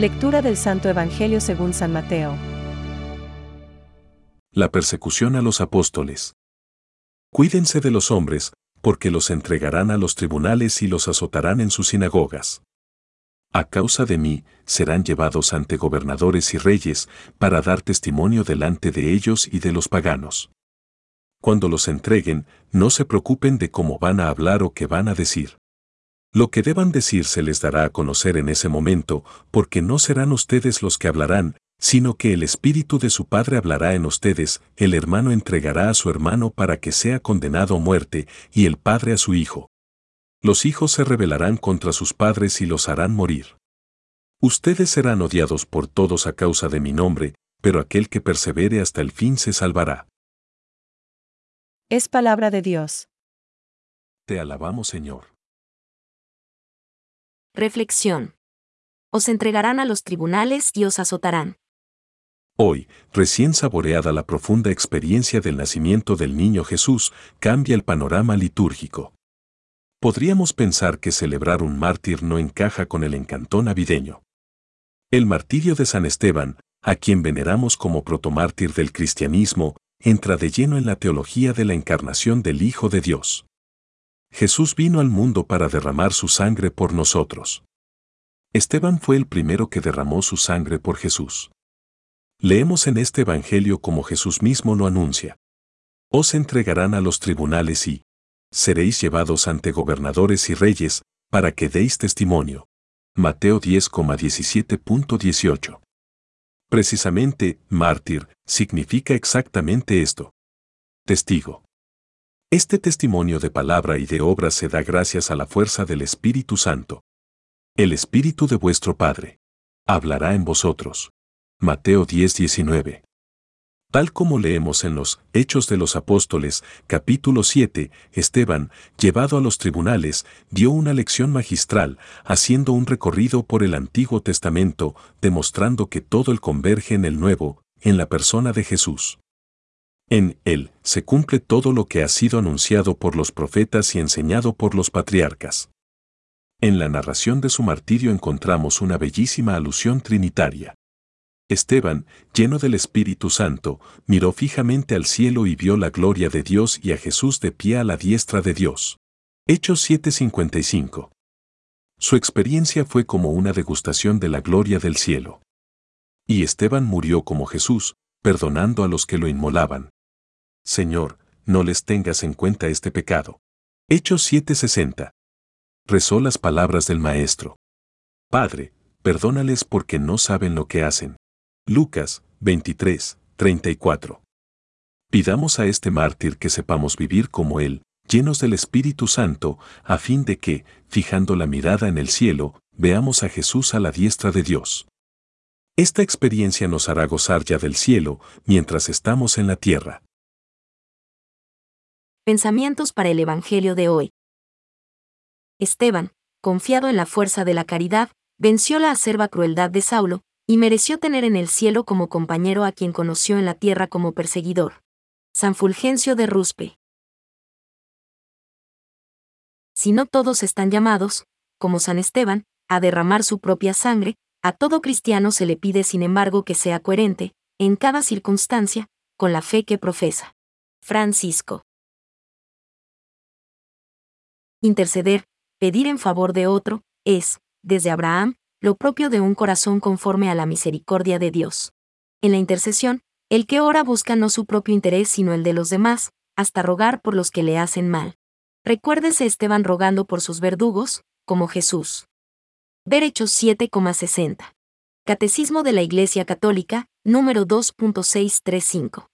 Lectura del Santo Evangelio según San Mateo. La persecución a los apóstoles. Cuídense de los hombres, porque los entregarán a los tribunales y los azotarán en sus sinagogas. A causa de mí, serán llevados ante gobernadores y reyes, para dar testimonio delante de ellos y de los paganos. Cuando los entreguen, no se preocupen de cómo van a hablar o qué van a decir. Lo que deban decir se les dará a conocer en ese momento, porque no serán ustedes los que hablarán, sino que el Espíritu de su Padre hablará en ustedes, el hermano entregará a su hermano para que sea condenado a muerte, y el Padre a su Hijo. Los hijos se rebelarán contra sus padres y los harán morir. Ustedes serán odiados por todos a causa de mi nombre, pero aquel que persevere hasta el fin se salvará. Es palabra de Dios. Te alabamos, Señor. Reflexión. Os entregarán a los tribunales y os azotarán. Hoy, recién saboreada la profunda experiencia del nacimiento del niño Jesús, cambia el panorama litúrgico. Podríamos pensar que celebrar un mártir no encaja con el encanto navideño. El martirio de San Esteban, a quien veneramos como protomártir del cristianismo, entra de lleno en la teología de la encarnación del Hijo de Dios. Jesús vino al mundo para derramar su sangre por nosotros. Esteban fue el primero que derramó su sangre por Jesús. Leemos en este Evangelio como Jesús mismo lo anuncia. Os entregarán a los tribunales y seréis llevados ante gobernadores y reyes, para que deis testimonio. Mateo 10,17.18. Precisamente, mártir, significa exactamente esto. Testigo. Este testimonio de palabra y de obra se da gracias a la fuerza del Espíritu Santo. El Espíritu de vuestro Padre hablará en vosotros. Mateo 10:19. Tal como leemos en los Hechos de los Apóstoles, capítulo 7, Esteban, llevado a los tribunales, dio una lección magistral, haciendo un recorrido por el Antiguo Testamento, demostrando que todo el converge en el Nuevo, en la persona de Jesús. En él se cumple todo lo que ha sido anunciado por los profetas y enseñado por los patriarcas. En la narración de su martirio encontramos una bellísima alusión trinitaria. Esteban, lleno del Espíritu Santo, miró fijamente al cielo y vio la gloria de Dios y a Jesús de pie a la diestra de Dios. Hechos 7:55. Su experiencia fue como una degustación de la gloria del cielo. Y Esteban murió como Jesús, perdonando a los que lo inmolaban. Señor, no les tengas en cuenta este pecado. Hechos 7:60. Rezó las palabras del Maestro. Padre, perdónales porque no saben lo que hacen. Lucas 23, 34. Pidamos a este mártir que sepamos vivir como él, llenos del Espíritu Santo, a fin de que, fijando la mirada en el cielo, veamos a Jesús a la diestra de Dios. Esta experiencia nos hará gozar ya del cielo mientras estamos en la tierra. Pensamientos para el Evangelio de hoy. Esteban, confiado en la fuerza de la caridad, venció la acerba crueldad de Saulo, y mereció tener en el cielo como compañero a quien conoció en la tierra como perseguidor. San Fulgencio de Ruspe. Si no todos están llamados, como San Esteban, a derramar su propia sangre, a todo cristiano se le pide sin embargo que sea coherente, en cada circunstancia, con la fe que profesa. Francisco. Interceder, pedir en favor de otro, es, desde Abraham, lo propio de un corazón conforme a la misericordia de Dios. En la intercesión, el que ora busca no su propio interés sino el de los demás, hasta rogar por los que le hacen mal. Recuérdese Esteban rogando por sus verdugos, como Jesús. Ver Hechos 7,60. Catecismo de la Iglesia Católica, número 2.635.